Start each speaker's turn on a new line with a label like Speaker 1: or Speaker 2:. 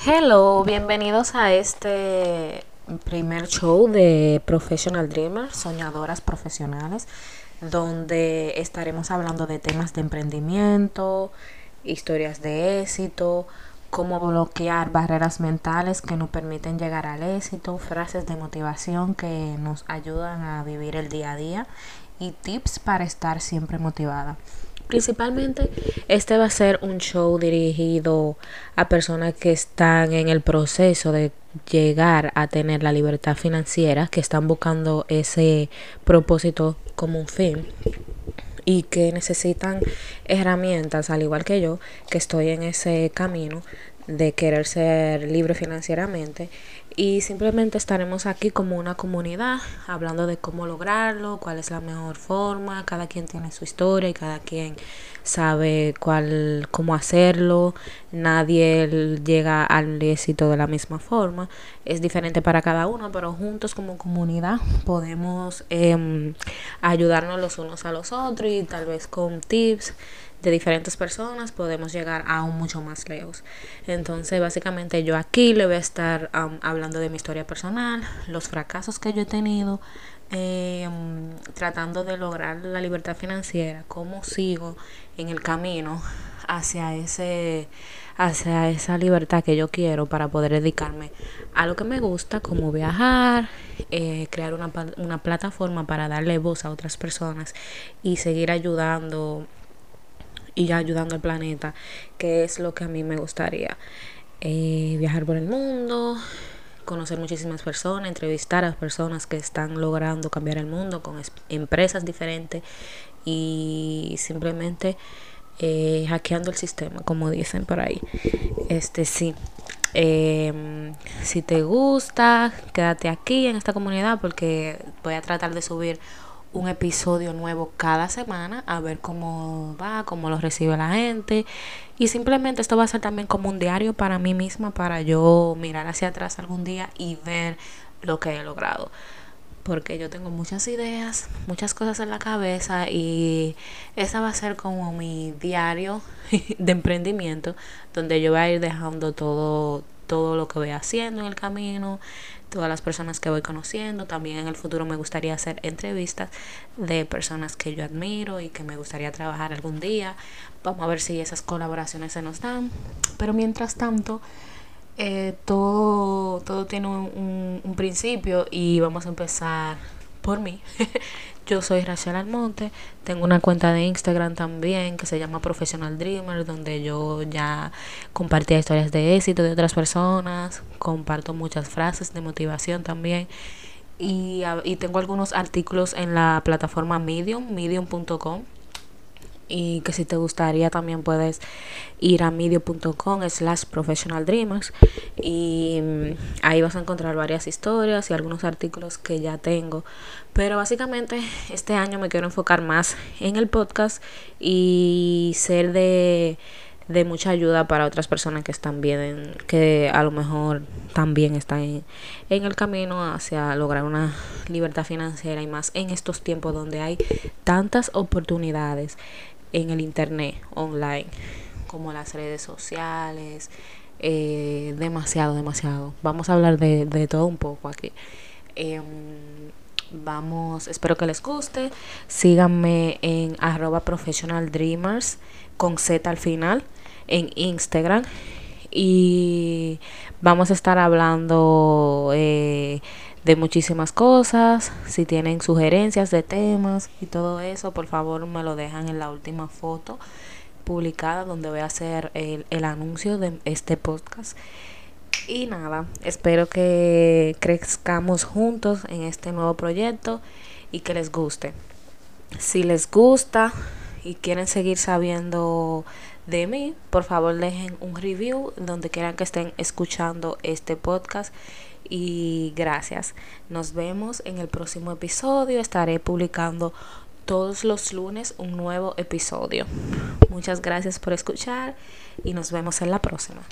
Speaker 1: Hello, bienvenidos a este primer show de Professional Dreamers, soñadoras profesionales, donde estaremos hablando de temas de emprendimiento, historias de éxito, cómo bloquear barreras mentales que nos permiten llegar al éxito, frases de motivación que nos ayudan a vivir el día a día y tips para estar siempre motivada. Principalmente este va a ser un show dirigido a personas que están en el proceso de llegar a tener la libertad financiera, que están buscando ese propósito como un fin y que necesitan herramientas, al igual que yo, que estoy en ese camino de querer ser libre financieramente y simplemente estaremos aquí como una comunidad hablando de cómo lograrlo, cuál es la mejor forma, cada quien tiene su historia y cada quien sabe cuál cómo hacerlo, nadie llega al éxito de la misma forma, es diferente para cada uno, pero juntos como comunidad podemos eh, ayudarnos los unos a los otros y tal vez con tips de diferentes personas podemos llegar aún mucho más lejos. Entonces, básicamente yo aquí le voy a estar hablando de mi historia personal, los fracasos que yo he tenido, eh, tratando de lograr la libertad financiera, cómo sigo en el camino hacia ese hacia esa libertad que yo quiero para poder dedicarme a lo que me gusta, como viajar, eh, crear una, una plataforma para darle voz a otras personas y seguir ayudando y ayudando al planeta, que es lo que a mí me gustaría. Eh, viajar por el mundo, conocer muchísimas personas, entrevistar a personas que están logrando cambiar el mundo con empresas diferentes y simplemente eh, hackeando el sistema, como dicen por ahí. Este sí. Em, si te gusta, quédate aquí en esta comunidad porque voy a tratar de subir un episodio nuevo cada semana a ver cómo va, cómo lo recibe la gente. Y simplemente esto va a ser también como un diario para mí misma, para yo mirar hacia atrás algún día y ver lo que he logrado. Porque yo tengo muchas ideas, muchas cosas en la cabeza y esa va a ser como mi diario de emprendimiento, donde yo voy a ir dejando todo, todo lo que voy haciendo en el camino, todas las personas que voy conociendo. También en el futuro me gustaría hacer entrevistas de personas que yo admiro y que me gustaría trabajar algún día. Vamos a ver si esas colaboraciones se nos dan. Pero mientras tanto, eh, todo, todo tiene un, un principio y vamos a empezar por mí. Yo soy Rachel Almonte, tengo una cuenta de Instagram también que se llama Professional Dreamer, donde yo ya compartía historias de éxito de otras personas, comparto muchas frases de motivación también. Y, y tengo algunos artículos en la plataforma Medium, medium.com y que si te gustaría también puedes ir a medio.com slash professional dreamers y mm, ahí vas a encontrar varias historias y algunos artículos que ya tengo. Pero básicamente este año me quiero enfocar más en el podcast y ser de, de mucha ayuda para otras personas que están bien, que a lo mejor también están en, en el camino hacia lograr una libertad financiera y más en estos tiempos donde hay tantas oportunidades en el internet online, como las redes sociales, eh, demasiado, demasiado. Vamos a hablar de, de todo un poco aquí. Em, vamos, espero que les guste. Síganme en arroba professional dreamers con Z al final en Instagram. Y vamos a estar hablando eh, de muchísimas cosas. Si tienen sugerencias de temas y todo eso, por favor me lo dejan en la última foto publicada donde voy a hacer el, el anuncio de este podcast. Y nada, espero que crezcamos juntos en este nuevo proyecto y que les guste. Si les gusta y quieren seguir sabiendo de mí, por favor dejen un review donde quieran que estén escuchando este podcast y gracias. Nos vemos en el próximo episodio. Estaré publicando todos los lunes un nuevo episodio. Muchas gracias por escuchar y nos vemos en la próxima.